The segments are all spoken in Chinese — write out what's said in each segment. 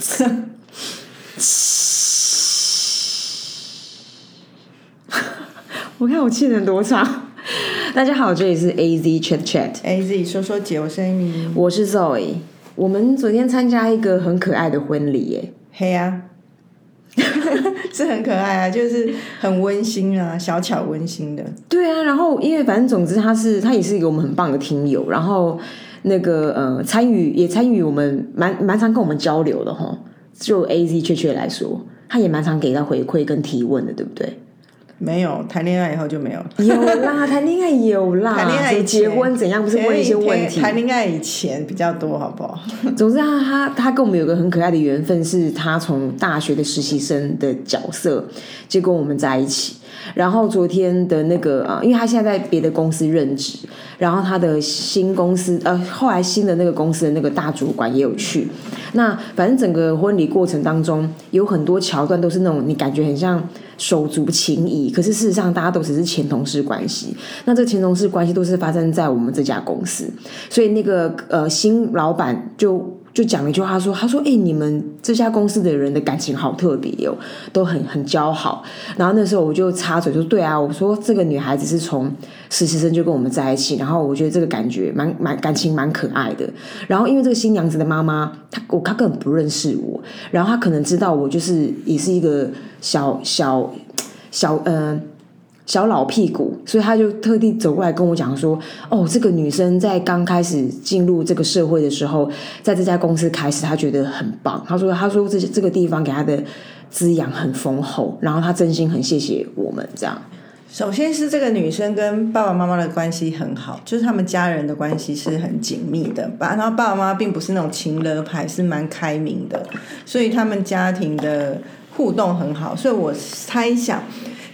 我看我气能多长。大家好，这里是 A Z Chat Chat，A Z 说说姐，我是 Amy，我是 Zoe。我们昨天参加一个很可爱的婚礼，耶，嘿呀、是很可爱啊，就是很温馨啊，小巧温馨的。对啊，然后因为反正总之他是他也是一个我们很棒的听友，然后那个呃参与也参与我们蛮蛮常跟我们交流的哈。就 A Z 确切来说，他也蛮常给到回馈跟提问的，对不对？没有谈恋爱以后就没有，有啦，谈恋爱有啦，谈恋爱结婚怎样不是问一些问题？谈恋爱以前比较多，好不好？总之他他他跟我们有个很可爱的缘分，是他从大学的实习生的角色就跟我们在一起。然后昨天的那个啊，因为他现在在别的公司任职，然后他的新公司呃，后来新的那个公司的那个大主管也有去。那反正整个婚礼过程当中，有很多桥段都是那种你感觉很像手足情谊，可是事实上大家都只是前同事关系。那这前同事关系都是发生在我们这家公司，所以那个呃新老板就。就讲了一句话，他说：“他说，哎、你们这家公司的人的感情好特别哦，都很很交好。”然后那时候我就插嘴说：“对啊，我说这个女孩子是从实习生就跟我们在一起，然后我觉得这个感觉蛮蛮感情蛮可爱的。然后因为这个新娘子的妈妈，她我她根本不认识我，然后她可能知道我就是也是一个小小小呃。”小老屁股，所以他就特地走过来跟我讲说：“哦，这个女生在刚开始进入这个社会的时候，在这家公司开始，她觉得很棒。他说，他说这这个地方给她的滋养很丰厚，然后她真心很谢谢我们这样。首先是这个女生跟爸爸妈妈的关系很好，就是他们家人的关系是很紧密的。爸，然后爸爸妈妈并不是那种情勒派，是蛮开明的，所以他们家庭的互动很好。所以我猜想。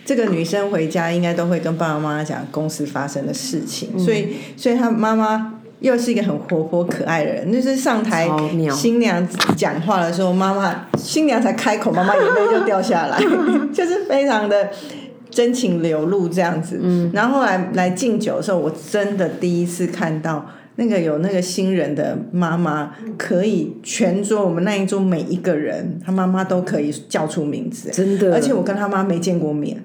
这个女生回家应该都会跟爸爸妈妈讲公司发生的事情，所以，所以她妈妈又是一个很活泼可爱的人，就是上台新娘讲话的时候，妈妈新娘才开口，妈妈眼泪就掉下来，就是非常的真情流露这样子。嗯，然后后来来敬酒的时候，我真的第一次看到。那个有那个新人的妈妈，可以全桌我们那一桌每一个人，他妈妈都可以叫出名字，真的。而且我跟他妈没见过面，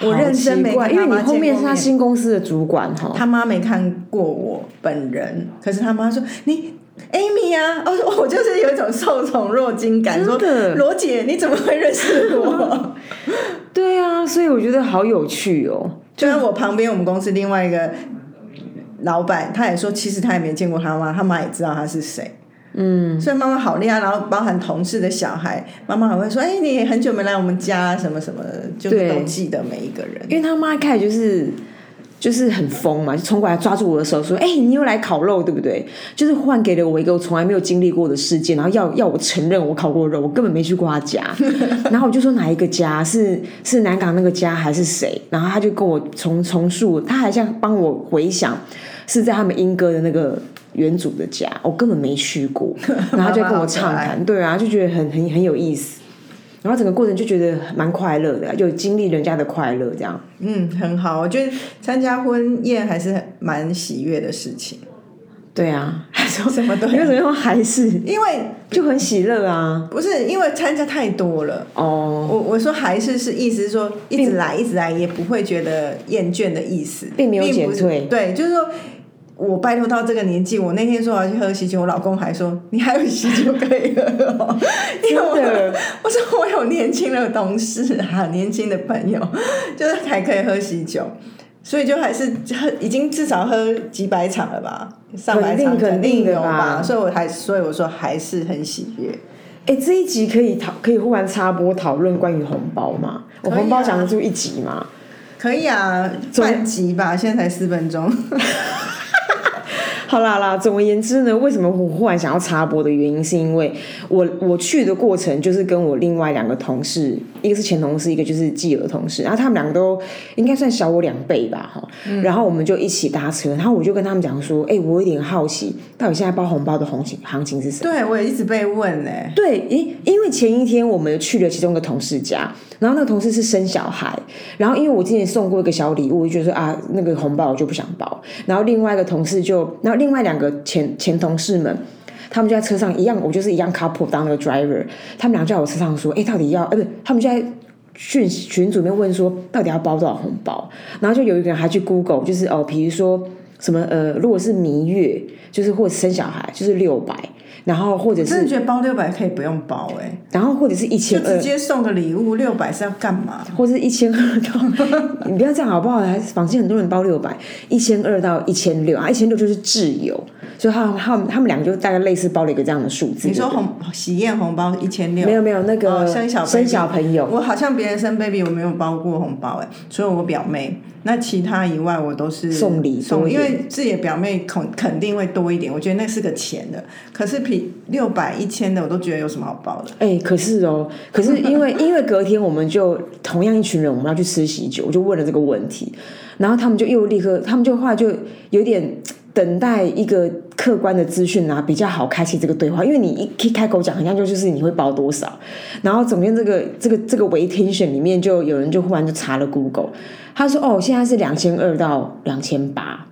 我好认真没奇怪，因为你后面是他新公司的主管哈。他妈没看过我本人，可是他妈说你 Amy 啊，我说我就是有一种受宠若惊感，说罗姐你怎么会认识我？对啊，所以我觉得好有趣哦。就像我旁边我们公司另外一个老板，他也说其实他也没见过他妈，他妈也知道他是谁。嗯，所以妈妈好厉害，然后包含同事的小孩，妈妈还会说：“哎、你很久没来我们家，什么什么的，就都记得每一个人。”因为他妈一开始就是就是很疯嘛，就冲过来抓住我的手说：“哎、你又来烤肉，对不对？”就是换给了我一个我从来没有经历过的事件，然后要要我承认我烤过肉，我根本没去过他家。然后我就说哪一个家是是南港那个家还是谁？然后他就跟我重重述，他还像帮我回想是在他们英哥的那个。原主的家，我根本没去过，然后他就跟我畅谈，对啊，就觉得很很很有意思，然后整个过程就觉得蛮快乐的，就经历人家的快乐这样。嗯，很好，我觉得参加婚宴还是蛮喜悦的事情。对啊，什么都你为什么用还是因为就很喜乐啊？不是因为参加太多了。哦，我我说还是是意思是说一直来一直来也不会觉得厌倦的意思，并没有减退对，就是说我拜托到这个年纪，我那天说我要去喝喜酒，我老公还说你还有喜酒可以喝哦，因为我 我说我有年轻的同事啊，年轻的朋友，就是还可以喝喜酒。所以就还是喝，已经至少喝几百场了吧，上百场肯定的有吧所以我还，所以我说还是很喜悦。哎，这一集可以讨可以忽然插播讨论关于红包吗？我红包讲得出一集吗？可以啊，半集吧，现在才四分钟。好啦啦，总而言之呢，为什么我忽然想要插播的原因，是因为我我去的过程就是跟我另外两个同事，一个是前同事，一个就是继儿同事，然后他们两个都应该算小我两倍吧，哈、然后我们就一起搭车，然后我就跟他们讲说，哎、我有点好奇，到底现在包红包的行情行情是什么？对，我也一直被问呢、对，因因为前一天我们去了其中一个同事家，然后那个同事是生小孩，然后因为我之前送过一个小礼物，我就觉得说啊，那个红包我就不想包。然后另外一个同事就，然后另外两个前前同事们，他们就在车上一样，我就是一样 couple 当那个 driver，他们俩就在我车上说，哎，到底要，呃，不，他们就在群群组里面问说，到底要包多少红包？然后就有一个人还去 Google，就是哦，比如说什么呃，如果是蜜月，就是或者生小孩，就是六百。然后或者是真的觉得包六百可以不用包哎、然后或者是一千二直，接送个礼物，六百是要干嘛？或是一千二到，你不要这样好不好？还坊间很多人包六百，一千二到一千六啊，一千六就是挚友，所以他他们他们两个就大概类似包了一个这样的数字。你说红喜宴红包一千六，没有没有那个、哦生小生小朋友，我好像别人生 baby 我没有包过红包哎，除了我表妹，那其他以外我都是送礼送，因为自己的表妹肯肯定会多一点，我觉得那是个钱的。可是比六百一千的我都觉得有什么好包的？哎、可是哦，可是因为 因为隔天我们就同样一群人，我们要去吃喜酒，我就问了这个问题，然后他们就又立刻，他们就后来就有点等待一个客观的资讯啊，比较好开启这个对话，因为你一一开口讲，好像就就是你会包多少，然后总监这个这个这个 waitation 里面就有人就忽然就查了 Google，他说哦，现在是两千二到两千八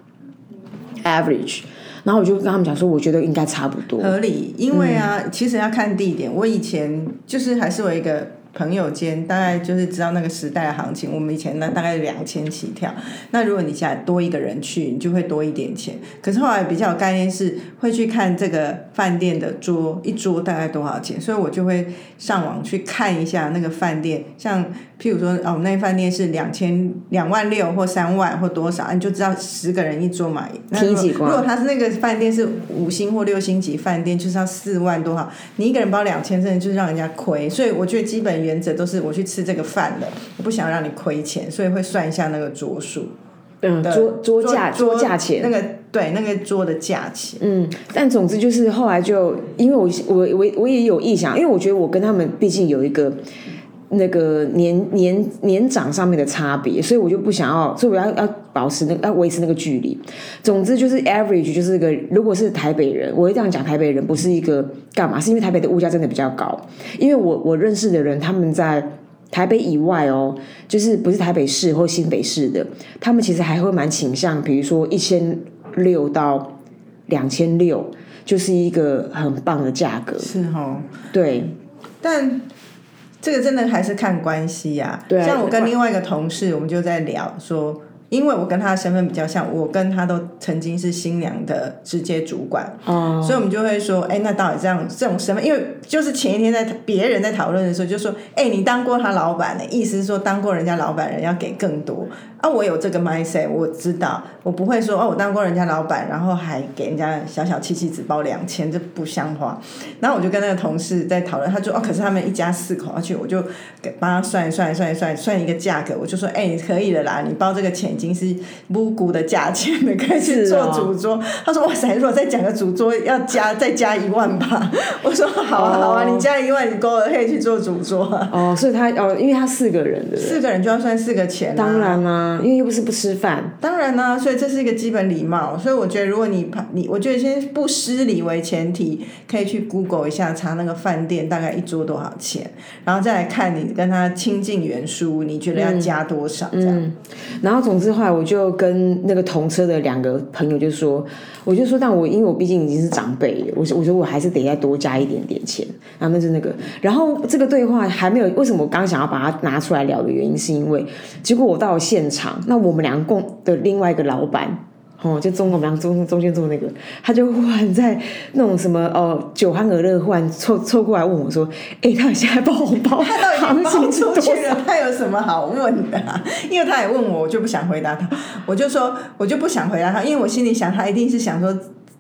average，然后我就跟他们讲说，我觉得应该差不多，合理，因为啊，嗯其实要看地点。我以前就是还是我一个朋友间，大概就是知道那个时代的行情。我们以前呢大概两千起跳，那如果你现在多一个人去，你就会多一点钱。可是后来比较有概念是会去看这个饭店的桌一桌大概多少钱，所以我就会上网去看一下那个饭店，像譬如说哦，那饭店是两千两万六或三万或多少，你就知道十个人一桌嘛。那如果他是那个饭店是五星或六星级饭店，就是要四万多少，你一个人包两千，真的就是让人家亏。所以我觉得基本原则都是我去吃这个饭的，我不想让你亏钱，所以会算一下那个桌数嗯，的桌桌价桌桌价钱那个对那个桌的价钱。嗯，但总之就是后来就，因为我我我我也有意向，因为我觉得我跟他们毕竟有一个那个年年年长上面的差别，所以我就不想要，所以我要要保持那个要维持那个距离。总之就是 average 就是个，如果是台北人，我会这样讲，台北人不是一个干嘛？是因为台北的物价真的比较高，因为我我认识的人他们在。台北以外哦，就是不是台北市或新北市的，他们其实还会蛮倾向，比如说一千六到两千六，就是一个很棒的价格。是哦，对，但这个真的还是看关系呀、对啊像我跟另外一个同事，我们就在聊说，因为我跟他的身份比较像，我跟他都曾经是新娘的直接主管，哦，所以我们就会说，哎，那到底这样这种身份，因为就是前一天在别人在讨论的时候，就说，哎，你当过他老板的，意思是说当过人家老板人要给更多啊。我有这个 mindset，我知道，我不会说，哦，我当过人家老板，然后还给人家小小气气只包两千，这不像话。然后我就跟那个同事在讨论，他说，哦，可是他们一家四口要去，我就给帮他算一算一算一算算一个价格，我就说，哎，你可以了啦，你包这个钱已经是不辜的价钱了，可以去做主桌。他说，哇塞，如果再讲个主桌要加再加一万吧。我说好啊好啊，哦你加一万，你够了可以去做主桌啊。哦，所以他哦，因为他四个人的，四个人就要算四个钱、啊，当然啦、因为又不是不吃饭，当然啦、所以这是一个基本礼貌。所以我觉得，如果你怕你，我觉得先不失礼为前提，可以去 Google 一下，查那个饭店大概一桌多少钱，然后再来看你跟他亲近缘疏，你觉得要加多少这样。然后总之后来我就跟那个同车的两个朋友就说，我就说，但我因为我毕竟已经是长辈了，我说我说我还是得再多加一点点钱，然后那是那个，然后这个对话还没有，为什么我刚想要把它拿出来聊的原因，是因为结果我到了现场，那我们两个共的另外一个老板。哦，就中我们俩中中间坐那个，他就忽然在那种什么哦酒酣耳热，忽然凑凑过来问我说：“哎、他现在包 红包他都已经包出去了，他有什么好问的、啊？因为他也问我，我就不想回答他，我就说我就不想回答他，因为我心里想他一定是想说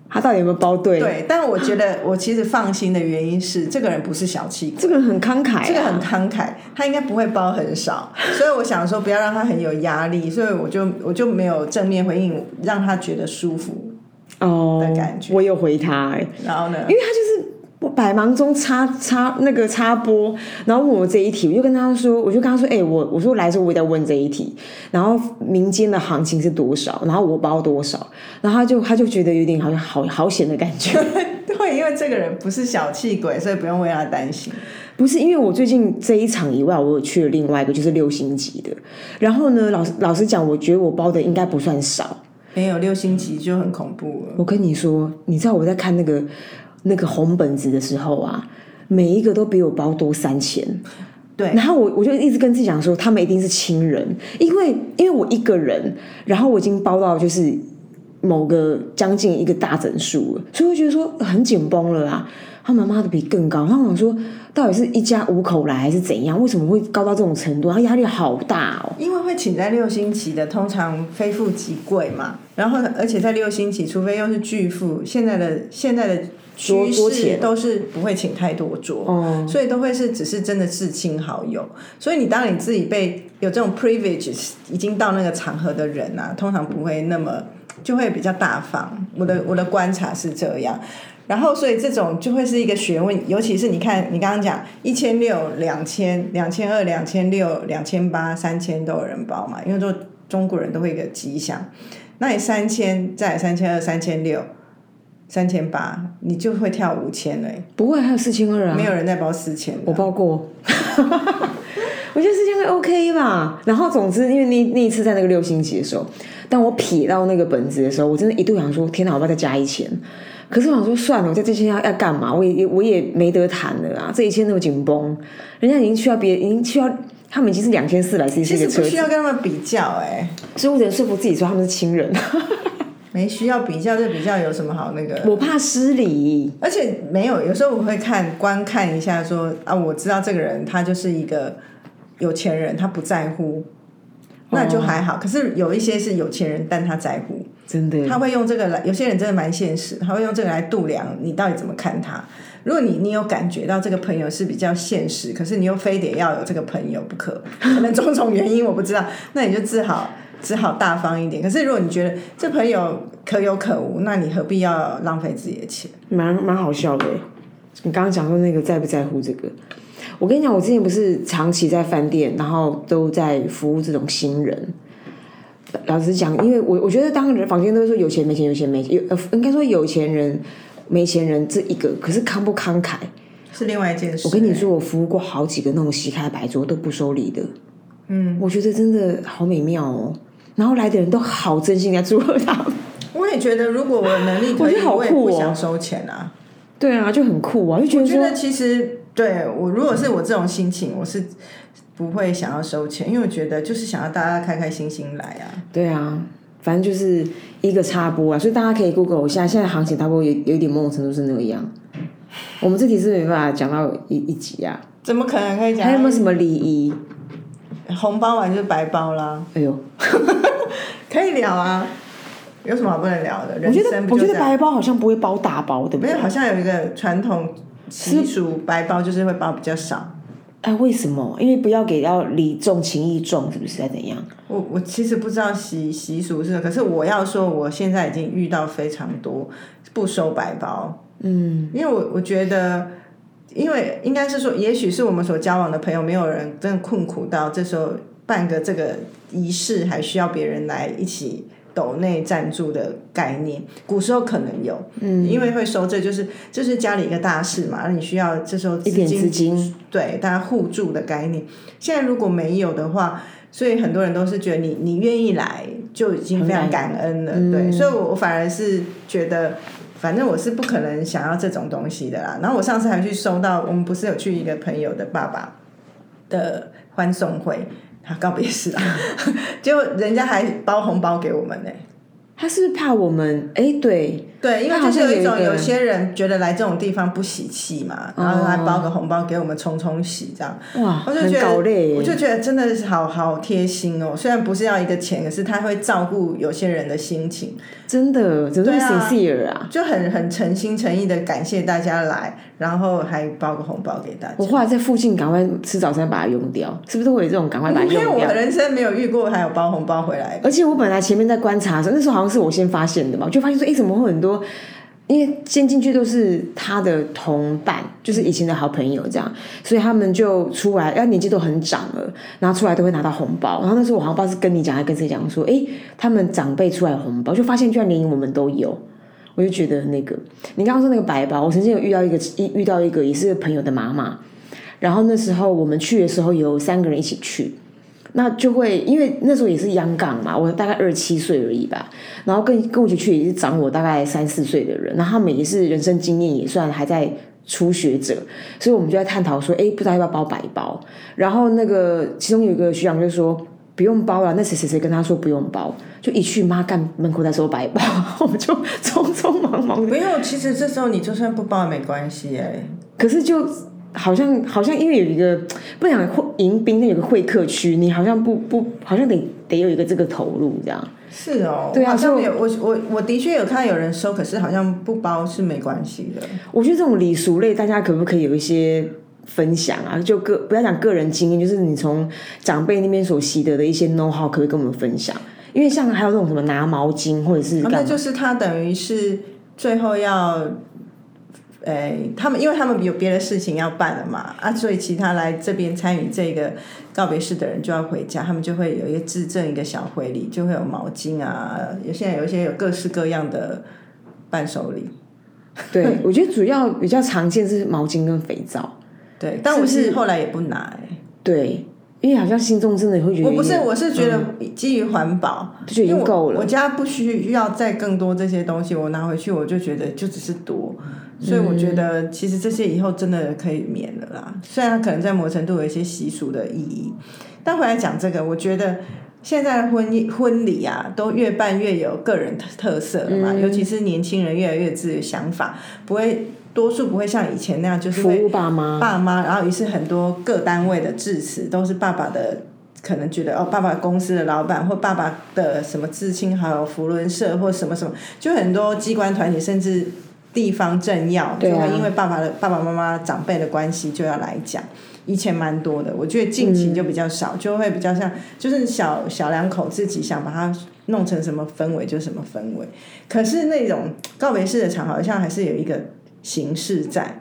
他到底有没有包对？对，但我觉得我其实放心的原因是，这个人不是小气鬼，这个人很慷慨、啊，这个很慷慨，他应该不会包很少，所以我想说不要让他很有压力，所以我就我就没有正面回应，让他觉得舒服。哦的感觉。我有回他哎、然后呢？因，为他就是我百忙中插插那个插播，然后问我这一题，我就跟他说，我就跟他说，哎、我我说来的时候我也在问这一题，然后民间的行情是多少，然后我包多少，然后他就他就觉得有点好像好好险的感觉，对，因为这个人不是小气鬼，所以不用为他担心。不是因为我最近这一场以外，我有去了另外一个就是六星级的，然后呢，老实老实讲，我觉得我包的应该不算少，没有六星级就很恐怖了。我跟你说，你知道我在看那个那个红本子的时候啊，每一个都比我包多三千。对，然后我我就一直跟自己讲说，他们一定是亲人，因为因为我一个人，然后我已经包到就是某个将近一个大整数了，所以我觉得说很紧绷了啊。他妈妈的比更高，然后我想说，到底是一家五口来还是怎样？为什么会高到这种程度？他压力好大哦。因为会请在六星期的，通常非富即贵嘛。然后，而且在六星期，除非又是巨富，现在的现在的趋势都是不会请太多桌，哦所以都会是只是真的至亲好友。所以你当你自己被有这种 privilege 已经到那个场合的人啊，通常不会那么就会比较大方。我的我的观察是这样。然后，所以这种就会是一个学问，尤其是你看，你刚刚讲一千六、两千、两千二、两千六、两千八、三千都有人包嘛，因为都中国人都会一个吉祥。那你三千，再三千二、三千六、三千八，你就会跳五千哎。不会，还有四千二啊，没有人在包四千，我包过。我觉得四千二 OK 吧。然后，总之，因为那那一次在那个六星级的时候，当我撇到那个本子的时候，我真的一度想说：天哪，我要再加一千？可是我想说，算了，我在这千要要干嘛？我也我也没得谈了啊！这一千那么紧绷，人家已经去到别，已经去到他们已经是两千四百 CC 的车子，不需要跟他们比较哎、所以我只能说服自己说他们是亲人。没需要比较，这比较有什么好那个？我怕失礼，而且没有，有时候我会看观看一下说啊，我知道这个人他就是一个有钱人，他不在乎，那就还好。可是有一些是有钱人，但他在乎，真的。他会用这个来，有些人真的蛮现实，他会用这个来度量你到底怎么看他。如果你你有感觉到这个朋友是比较现实，可是你又非得要有这个朋友不可，可能种种原因我不知道，那你就只好只好大方一点。可是如果你觉得这朋友可有可无，那你何必要浪费自己的钱？蛮蛮好笑的。你刚刚讲说那个在不在乎这个，我跟你讲，我之前不是长期在饭店，然后都在服务这种新人。老实讲，因为我我觉得当人房间都会说有钱没钱，有钱没钱，有呃应该说有钱人没钱人这一个，可是慷不慷慨？是另外一件事。我跟你说，我服务过好几个那种席开白桌都不收礼的，嗯，我觉得真的好美妙哦。然后来的人都好真心在祝贺他们，我也觉得，如果我有能力可以，我觉得好我也酷哦不想收钱啊。对啊，就很酷啊，就觉得我觉得其实对我，如果是我这种心情，我是不会想要收钱，因为我觉得就是想要大家开开心心来啊。对啊，反正就是一个插播啊，所以大家可以 Google 一下，现在行情差不多有有一点某种程度是那个样。我们这题是没办法讲到一一集啊，怎么可能可以讲？还有没有什么礼仪？红包完就是白包啦，哎呦，可以聊啊，有什么好不能聊的？我人觉得我觉得白包好像不会包大包，对不对没有，？好像有一个传统习俗，白包就是会包比较少。哎，为什么？因为不要给到礼重情义重，是不是？还怎样？我我其实不知道习习俗是，可是我要说，我现在已经遇到非常多不收白包，嗯，因为我我觉得，因为应该是说，也许是我们所交往的朋友，没有人真的困苦到这时候办个这个仪式，还需要别人来一起。斗内赞助的概念，古时候可能有，嗯，因为会收这就是这是家里一个大事嘛，那你需要这时候一点资金，对大家互助的概念。现在如果没有的话，所以很多人都是觉得你你愿意来就已经非常感恩了，对，所以我我反而是觉得，反正我是不可能想要这种东西的啦。然后我上次还去收到，我们不是有去一个朋友的爸爸的欢送会。啊，告别式啊，就人家还包红包给我们呢、他是是怕我们？哎，对，对，因为好就是有一种有些人觉得来这种地方不喜气嘛，然后还包个红包给我们冲冲喜这样。哇，我就觉得，我就觉得真的是好好贴心哦。虽然不是要一个钱，可是他会照顾有些人的心情，真的，怎么这么对啊 sincere 啊？就很很诚心诚意的感谢大家来，然后还包个红包给大家。我后来在附近赶快吃早餐把它用掉，是不是会有这种赶快把它用掉因为我的？人生没有遇过还有包红包回来。而且我本来前面在观察的时候，那时候好像是我先发现的嘛，我就发现说，哎，怎么会很多？因为先进去都是他的同伴，就是以前的好朋友这样，所以他们就出来，要年纪都很长了，然后出来都会拿到红包。然后那时候我好像不知道是跟你讲还跟谁讲说，哎，他们长辈出来红包，就发现居然连我们都有。我就觉得那个，你刚刚说那个白包，我曾经有遇到一个一遇到一个也是朋友的妈妈，然后那时候我们去的时候有三个人一起去，那就会因为那时候也是央港嘛，我大概二十七岁而已吧，然后跟跟我一起去也是长我大概三四岁的人，然后他们也是人生经验也算还在初学者，所以我们就在探讨说，哎，不知道要不要包白包，然后那个其中有一个学长就说。不用包了，那谁谁谁跟他说不用包，就一去妈干门口在收白包，我们就匆匆忙忙的。不用，其实这时候你就算不包也没关系哎。可是就好像好像因为有一个不想会迎宾，那有个会客区，你好像不不好像得得有一个这个投入这样。是哦，对啊好像有我我我的确有看到有人收，可是好像不包是没关系的。我觉得这种礼俗类，大家可不可以有一些分享啊？就个不要讲个人经验，就是你从长辈那边所习得的一些 know how，可不可以跟我们分享？因为像还有那种什么拿毛巾或者是啊那，就是他等于是最后要，呃，他们因为他们有别的事情要办了嘛，啊，所以其他来这边参与这个告别式的人就要回家，他们就会有一个自赠一个小回礼，就会有毛巾啊，有现在有一些有各式各样的伴手礼，对 我觉得主要比较常见是毛巾跟肥皂，对，但我是后来也不拿、欸，对，因为好像心中真的会觉得有我不是，我是觉得基于环保，就已经够了。我家不需要再更多这些东西，我拿回去我就觉得就只是多，所以我觉得其实这些以后真的可以免了啦。虽然它可能在某个程度有一些习俗的意义，但回来讲这个，我觉得。现在的婚姻婚礼啊，都越办越有个人特特色了嘛，尤其是年轻人越来越有自己的想法，不会多数不会像以前那样，就是服务爸妈，爸妈，然后于是很多各单位的致辞都是爸爸的，可能觉得哦，爸爸公司的老板或爸爸的什么至亲好友、福伦社或什么什么，就很多机关团体甚至地方政要，就会因为爸爸的爸爸妈妈长辈的关系就要来讲。以前蛮多的，我觉得近期就比较少，就会比较像就是小小两口自己想把它弄成什么氛围就什么氛围。可是那种告别式的场合，好像还是有一个形式在。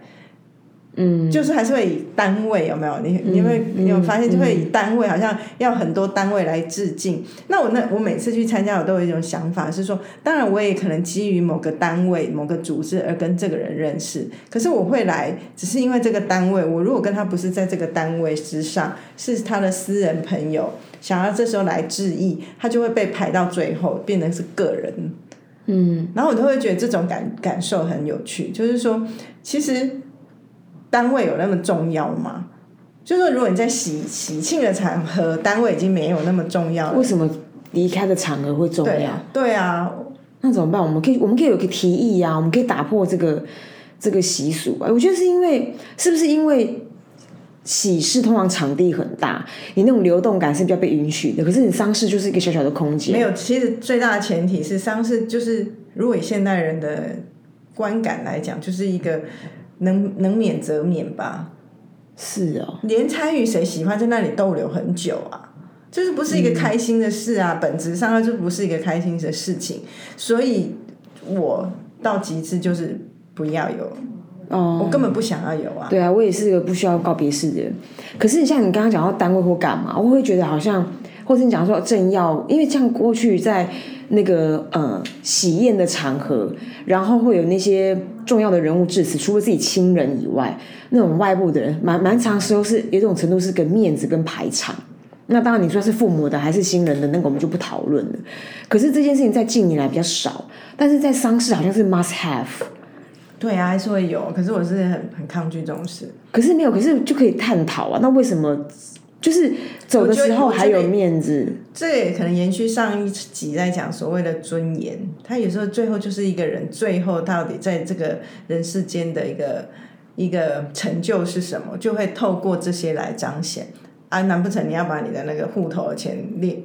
嗯，就是还是会以单位有没有？你你会你有发现就会以单位，好像要很多单位来致敬。那我那我每次去参加，我都有一种想法是说，当然我也可能基于某个单位、某个组织而跟这个人认识，可是我会来，只是因为这个单位，我如果跟他不是在这个单位之上，是他的私人朋友，想要这时候来致意，他就会被排到最后，变成是个人。嗯，然后我都会觉得这种感感受很有趣，就是说，其实单位有那么重要吗？就是说，如果你在喜喜庆的场合，单位已经没有那么重要了为。什么离开的场合会重要？对啊，对啊，那怎么办？我们可以，我们可以有个提议呀、我们可以打破这个这个习俗啊。我觉得是因为，是不是因为喜事通常场地很大，你那种流动感是比较被允许的。可是你丧事就是一个小小的空间，没有。其实最大的前提是丧事，就是如果以现代人的观感来讲，就是一个能能免则免吧。是哦，连参与谁喜欢在那里逗留很久啊，就是不是一个开心的事啊，本质上它就不是一个开心的事情，所以我到极致就是不要有，哦，我根本不想要有啊。对啊，我也是个不需要告别式的人。可是你像你刚刚讲到单位或干嘛，我会觉得好像，或是你讲说政要，因为像过去在那个呃喜宴的场合，然后会有那些重要的人物致辞，除了自己亲人以外，那种外部的人，蛮蛮长时候是有一种程度是个面子跟排场。那当然，你说是父母的还是新人的，那个我们就不讨论了。可是这件事情在近年来比较少，但是在丧事好像是 must have。对啊，还是会有，可是我是很很抗拒这种事。可是没有，可是就可以探讨啊。那为什么就是走的时候还有面子？这也可能延续上一集在讲所谓的尊严，他有时候最后就是一个人最后到底在这个人世间的一个一个成就是什么，就会透过这些来彰显。啊，难不成你要把你的那个户头的钱列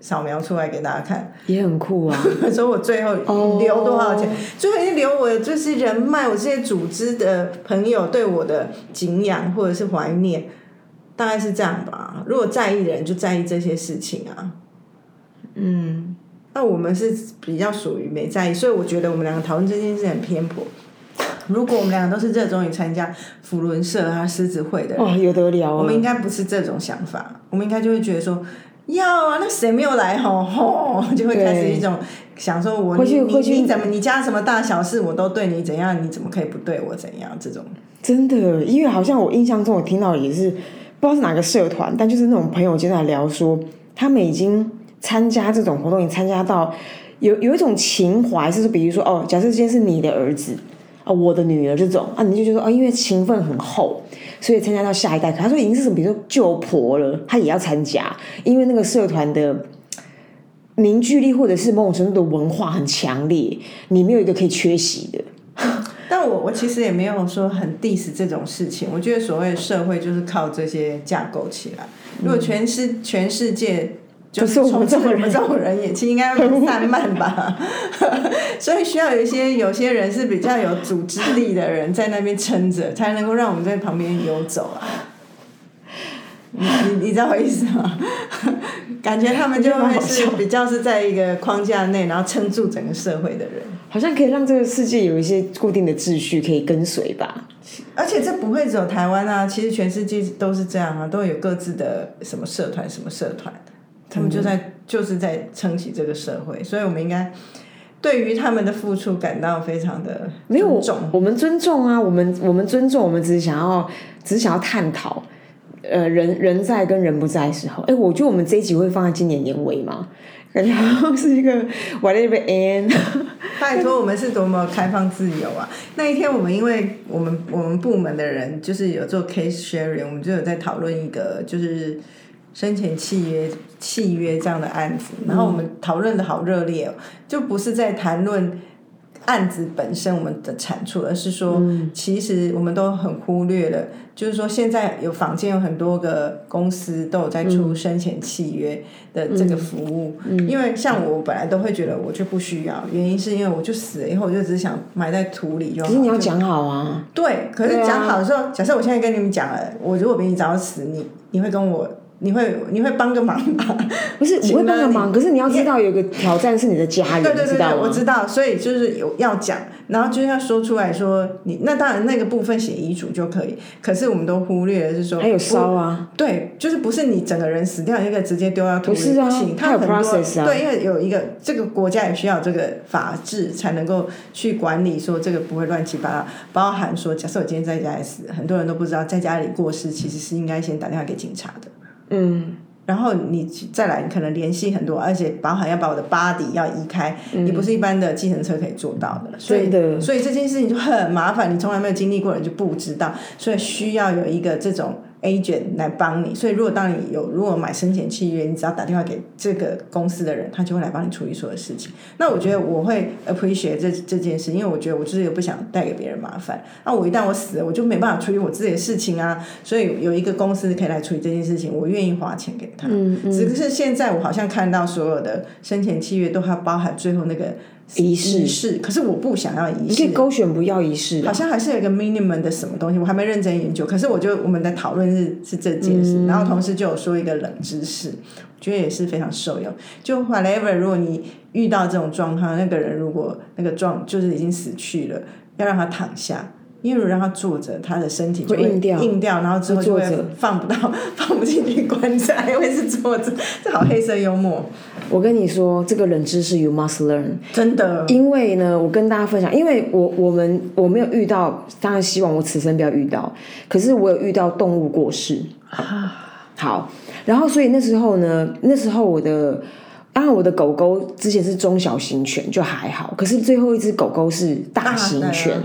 扫描出来给大家看？也很酷啊。所以我最后哦留多少钱最后一留我的这些人脉，我这些组织的朋友对我的敬仰或者是怀念，大概是这样吧。如果在意的人就在意这些事情啊。嗯，那我们是比较属于没在意，所以我觉得我们两个讨论这件事很偏颇。如果我们两个都是热衷于参加福伦社啊、狮子会的人，哦，有得聊啊我们。应该不是这种想法，我们应该就会觉得说。要啊，那谁没有来吼吼，就会开始一种想说我你你怎么你家什么大小事我都对你怎样，你怎么可以不对我怎样？这种真的，因为好像我印象中我听到也是不知道是哪个社团，但就是那种朋友间在聊说，他们已经参加这种活动，已经参加到有有一种情怀，就是比如说哦，假设今天是你的儿子。啊，我的女儿这种啊，你就觉得哦，因为情分很厚，所以参加到下一代。他说已经是什么，比如说舅婆了，他也要参加，因为那个社团的凝聚力或者是某种程度的文化很强烈，你没有一个可以缺席的。但我我其实也没有说很 diss 这种事情，我觉得所谓社会就是靠这些架构起来。如果全世全世界。就是我们这种人，这种人也其实应该很散漫吧，所以需要有一些有些人是比较有组织力的人在那边撑着，才能够让我们在旁边游走啊。你你你知道我意思吗？感觉他们就会是比较是在一个框架内，然后撑住整个社会的人，好像可以让这个世界有一些固定的秩序可以跟随吧。而且这不会只有台湾啊，其实全世界都是这样啊，都有各自的什么社团，什么社团。他们就在就是在撑起这个社会，所以我们应该对于他们的付出感到非常的没有重。我们尊重啊，我们我们尊重，我们只是想要只是想要探讨，呃，人人在跟人不在的时候，哎，我觉得我们这一集会放在今年年尾嘛，感觉好像是一个 whatever end。拜托，我们是多么开放自由啊！那一天我们因为我们我们部门的人就是有做 case sharing，我们就有在讨论一个就是。生前契约契约这样的案子，然后我们讨论的好热烈哦，就不是在谈论案子本身我们的产出，而是说，其实我们都很忽略了，就是说现在有坊间有很多个公司都有在出生前契约的这个服务，因为像我本来都会觉得我就不需要，原因是因为我就死了以后我就只想埋在土里就。可是你要讲好啊。对，可是讲好的时候，假设我现在跟你们讲了，我如果比你早死，你你会跟我。你会你会帮个忙吗？不是，我会帮个忙。可是你要知道，有个挑战是你的家人，知道我知道，所以就是有要讲，然后就是要说出来说你那当然那个部分写遗嘱就可以。可是我们都忽略了是说还有烧啊，对，就是不是你整个人死掉一个直接丢到土里不行，它有 process 啊。对，因为有一个这个国家也需要这个法制才能够去管理，说这个不会乱七八糟。包含说，假设我今天在家里死，很多人都不知道在家里过世其实是应该先打电话给警察的。嗯，然后你再来，你可能联系很多，而且包含要把我的 body 要移开，你不是一般的计程车可以做到的。所以，所以这件事情就很麻烦，你从来没有经历过，你就不知道，所以需要有一个这种。Agent 来帮你，所以如果当你有如果买生前契约，你只要打电话给这个公司的人，他就会来帮你处理所有事情。那我觉得我会 appreciate 这这件事，因为我觉得我就是也不想带给别人麻烦。那我一旦我死了，我就没办法处理我自己的事情啊。所以有一个公司可以来处理这件事情，我愿意花钱给他。嗯嗯。只是现在我好像看到所有的生前契约都还包含最后那个。仪式，可是我不想要仪式。你可以勾选不要仪式。好像还是有一个 minimum 的什么东西，我还没认真研究。可是我就我们在讨论是是这件事，然后同时就有说一个冷知识，我觉得也是非常受用。就 whatever，如果你遇到这种状况，那个人如果那个状就是已经死去了，要让他躺下。因为让他坐着，他的身体就会硬掉，硬掉，然后之后就会放不到，放不进去棺材，因为是坐着，这好黑色幽默。我跟你说，这个冷知识 you must learn，真的。因为呢，我跟大家分享，因为我我们我没有遇到，当然希望我此生不要遇到，可是我有遇到动物过世啊。好，然后所以那时候呢，那时候我的。当然，我的狗狗之前是中小型犬，就还好。可是最后一只狗狗是大型犬，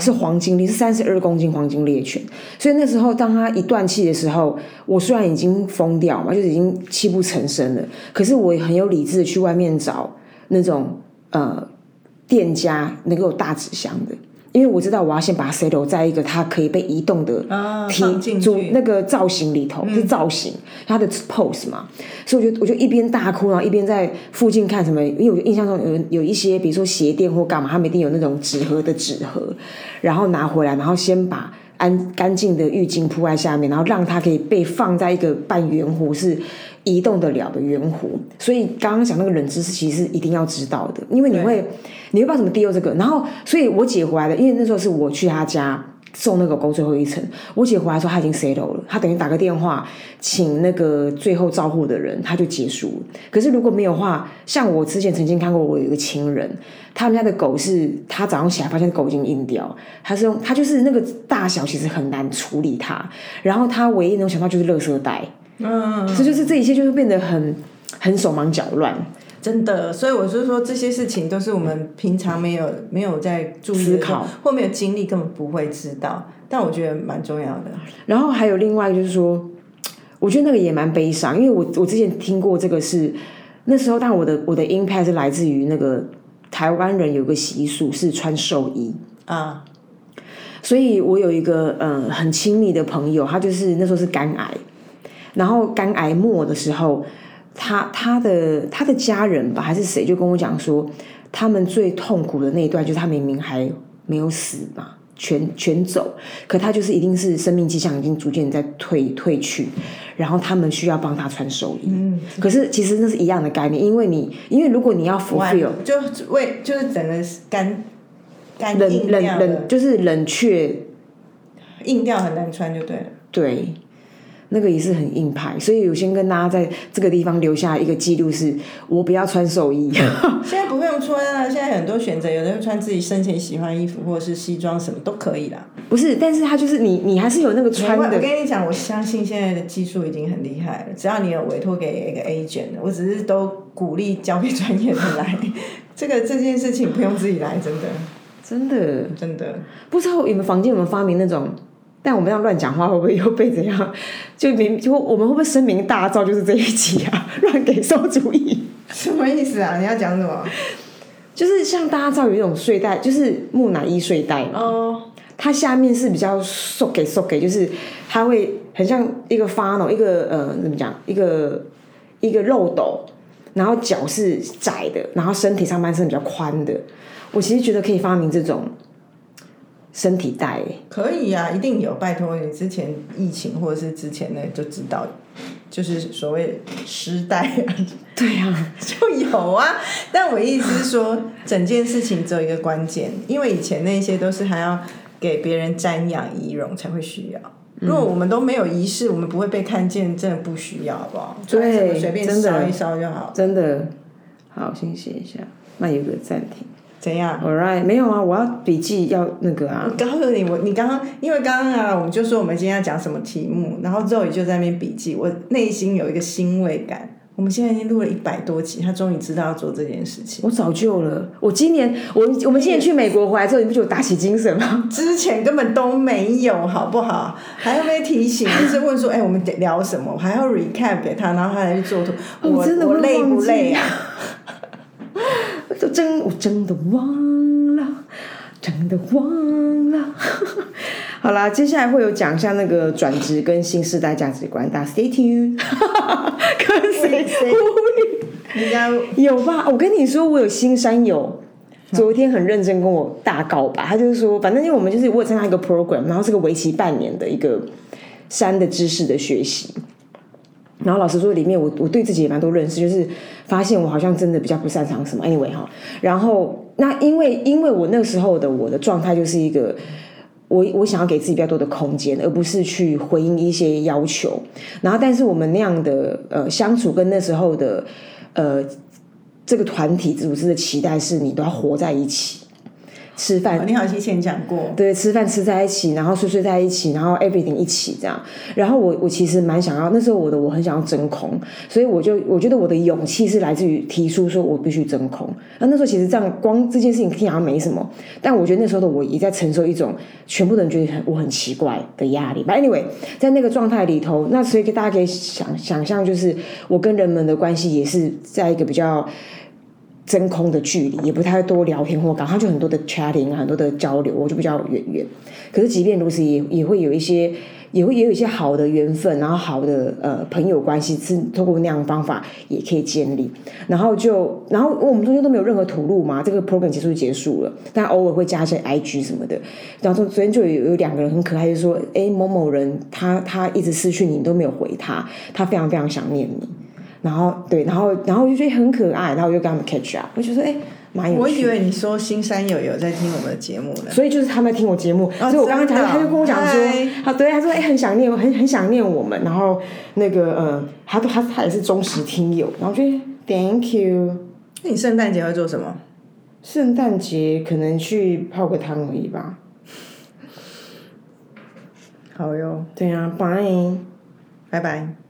是黄金猎，是三十二公斤黄金猎犬。所以那时候，当它一断气的时候，我虽然已经疯掉嘛，就是已经泣不成声了。可是我也很有理智的去外面找那种呃店家能够有大纸箱的。因为我知道我要先把它 settle 在一个它可以被移动的体组那个造型里头，是造型它的 pose 嘛，所以我就我就一边大哭，然后一边在附近看什么，因为我印象中有有一些比如说鞋店或干嘛，他们一定有那种纸盒的纸盒，然后拿回来，然后先把安干净的浴巾铺在下面，然后让它可以被放在一个半圆弧是移动得了的圆弧。所以刚刚讲那个冷知识，其实一定要知道的，因为你会。你会不知道怎么 deal 这个，然后，所以我姐回来的，因为那时候是我去她家送那个狗最后一程。我姐回来之后，她已经 settle 了，她等于打个电话请那个最后照护的人，她就结束了。可是如果没有话，像我之前曾经看过，我有一个亲人，他们家的狗是他早上起来发现狗已经硬掉，他是用他就是那个大小其实很难处理它，然后他唯一能想到就是垃圾袋，嗯，这就是这一切就是变得很很手忙脚乱。真的，所以我就说这些事情都是我们平常没有没有在注意思考，或没有经历，根本不会知道。但我觉得蛮重要的。然后还有另外就是说，我觉得那个也蛮悲伤，因为我我之前听过这个是那时候，但我的我的 impact 是来自于那个台湾人有个习俗是穿寿衣啊，所以我有一个呃很亲密的朋友，他就是那时候是肝癌，然后肝癌末的时候。他他的他的家人吧，还是谁就跟我讲说，他们最痛苦的那一段就是他明明还没有死嘛，全全走，可他就是一定是生命迹象已经逐渐在退退去，然后他们需要帮他穿寿衣。嗯，可是其实那是一样的概念，因为你因为如果你要 fulfill，就为就是整个干干冷冷冷就是冷却，硬掉很难穿就对了。对。那个也是很硬派，所以我先跟大家在这个地方留下一个记录，是我不要穿寿衣。现在不用穿了，现在很多选择，有的人穿自己生前喜欢衣服，或者是西装，什么都可以啦。不是，但是他就是你，你还是有那个穿的。我跟你讲，我相信现在的技术已经很厉害了，只要你有委托给一个 agent，我只是都鼓励交给专业的来。这个这件事情不用自己来，真的，真的，真的。不知道有没有房间有没有发明那种？但我们这样乱讲话，会不会又被怎样？就明就我们会不会声名大噪？就是这一集啊，乱给馊主意，什么意思啊？你要讲什么？就是像大家知道有一种睡袋，就是木乃伊睡袋嘛。哦。它下面是比较缩给缩给，就是它会很像一个发那一个呃怎么讲？一个一个漏斗，然后脚是窄的，然后身体上半身比较宽的。我其实觉得可以发明这种。身体带可以啊，一定有。拜托你之前疫情或者是之前呢就知道，就是所谓湿带，对呀，就有啊。但我意思是说，整件事情只有一个关键，因为以前那些都是还要给别人瞻仰仪容才会需要。如果我们都没有仪式，我们不会被看见，真的不需要，好不好？对，随便烧一烧就好。真的，好，先写一下，那有个暂停。怎样？All right，没有啊，我要笔记要那个啊。我告诉你，我你刚刚因为刚刚啊，我们就说我们今天要讲什么题目，然后之后就在那边笔记，我内心有一个欣慰感。我们现在已经录了一百多集，他终于知道要做这件事情。我早就了，我今年我我们今年去美国回来之后，你不就打起精神吗？之前根本都没有，好不好？还要被提醒，就是问说，哎，我们聊什么？还要 recap 给他，然后他来去做图。我真的我累不累啊？都真我真的忘了，真的忘了。好啦，接下来会有讲一下那个转职跟新时代价值观，大家 stay tuned。跟谁呼应？家有吧？我跟你说，我有新山友，昨天很认真跟我大告白。他就是说，反正因为我们就是我参加一个 program，然后是个为期半年的一个山的知识的学习。然后老实说，里面我我对自己也蛮多认识，就是发现我好像真的比较不擅长什么。Anyway 哈，然后那因为因为我那时候的我的状态就是一个，我我想要给自己比较多的空间，而不是去回应一些要求。然后，但是我们那样的呃相处跟那时候的呃这个团体组织的期待是你都要活在一起。吃饭，你好，之前讲过，对，吃饭吃在一起，然后睡睡在一起，然后 everything 一起这样。然后我我其实蛮想要，那时候我的我很想要真空，所以我就我觉得我的勇气是来自于提出说我必须真空。那那时候其实这样光这件事情听好像没什么，但我觉得那时候的我也在承受一种全部的人觉得很我很奇怪的压力。But anyway，在那个状态里头，那所以大家可以想想象，就是我跟人们的关系也是在一个比较。真空的距离，也不太多聊天或搞，他就很多的 chatting 啊，很多的交流，我就比较远远。可是即便如此，也也会有一些，也会也有一些好的缘分，然后好的呃朋友关系是通过那样的方法也可以建立。然后就，然后我们中间都没有任何吐露嘛，这个 program 结束就结束了，但偶尔会加一些 IG 什么的。然后昨天就有有两个人很可爱，就说：“哎，某某人他他一直失去你，你都没有回他，他非常非常想念你。”然后对，然后然后我就觉得很可爱，然后我就跟他们 catch up，我就说哎，蛮有趣。我以为你说新山友有在听我们的节目呢。所以就是他们在听我节目，哦所以我刚刚讲，他就跟我讲说，他对他说，哎、很想念，很很想念我们，然后那个呃，他都他他也是忠实听友，然后就 Thank you。那你圣诞节会做什么？圣诞节可能去泡个汤而已吧。好哟，对啊，拜。拜拜。